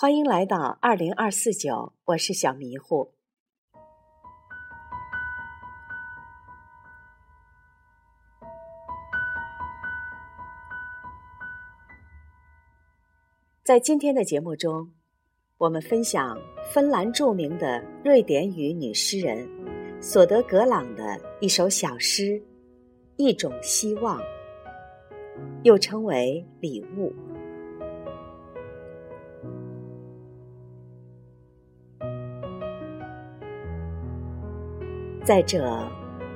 欢迎来到二零二四九，我是小迷糊。在今天的节目中，我们分享芬兰著名的瑞典语女诗人索德格朗的一首小诗《一种希望》，又称为《礼物》。在这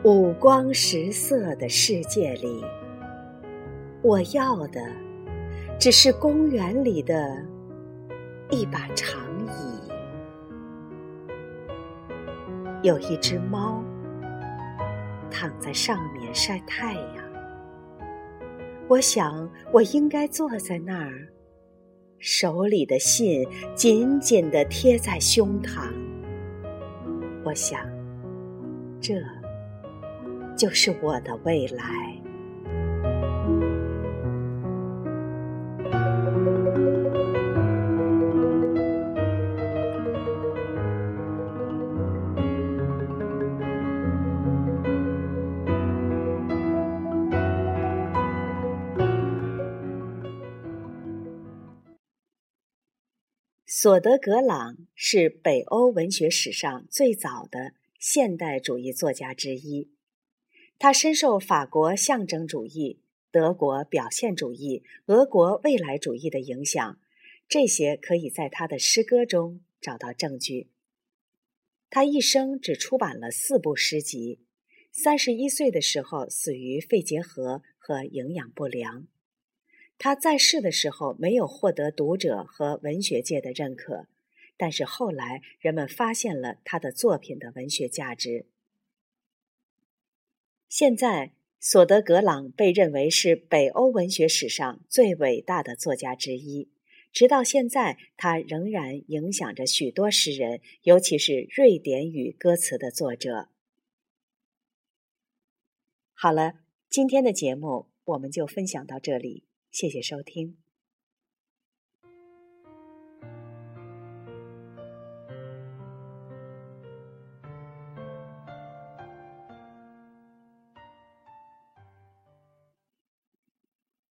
五光十色的世界里，我要的只是公园里的一把长椅，有一只猫躺在上面晒太阳。我想，我应该坐在那儿，手里的信紧紧地贴在胸膛。我想。这就是我的未来。索德格朗是北欧文学史上最早的。现代主义作家之一，他深受法国象征主义、德国表现主义、俄国未来主义的影响，这些可以在他的诗歌中找到证据。他一生只出版了四部诗集，三十一岁的时候死于肺结核和营养不良。他在世的时候没有获得读者和文学界的认可。但是后来，人们发现了他的作品的文学价值。现在，索德格朗被认为是北欧文学史上最伟大的作家之一。直到现在，他仍然影响着许多诗人，尤其是瑞典语歌词的作者。好了，今天的节目我们就分享到这里，谢谢收听。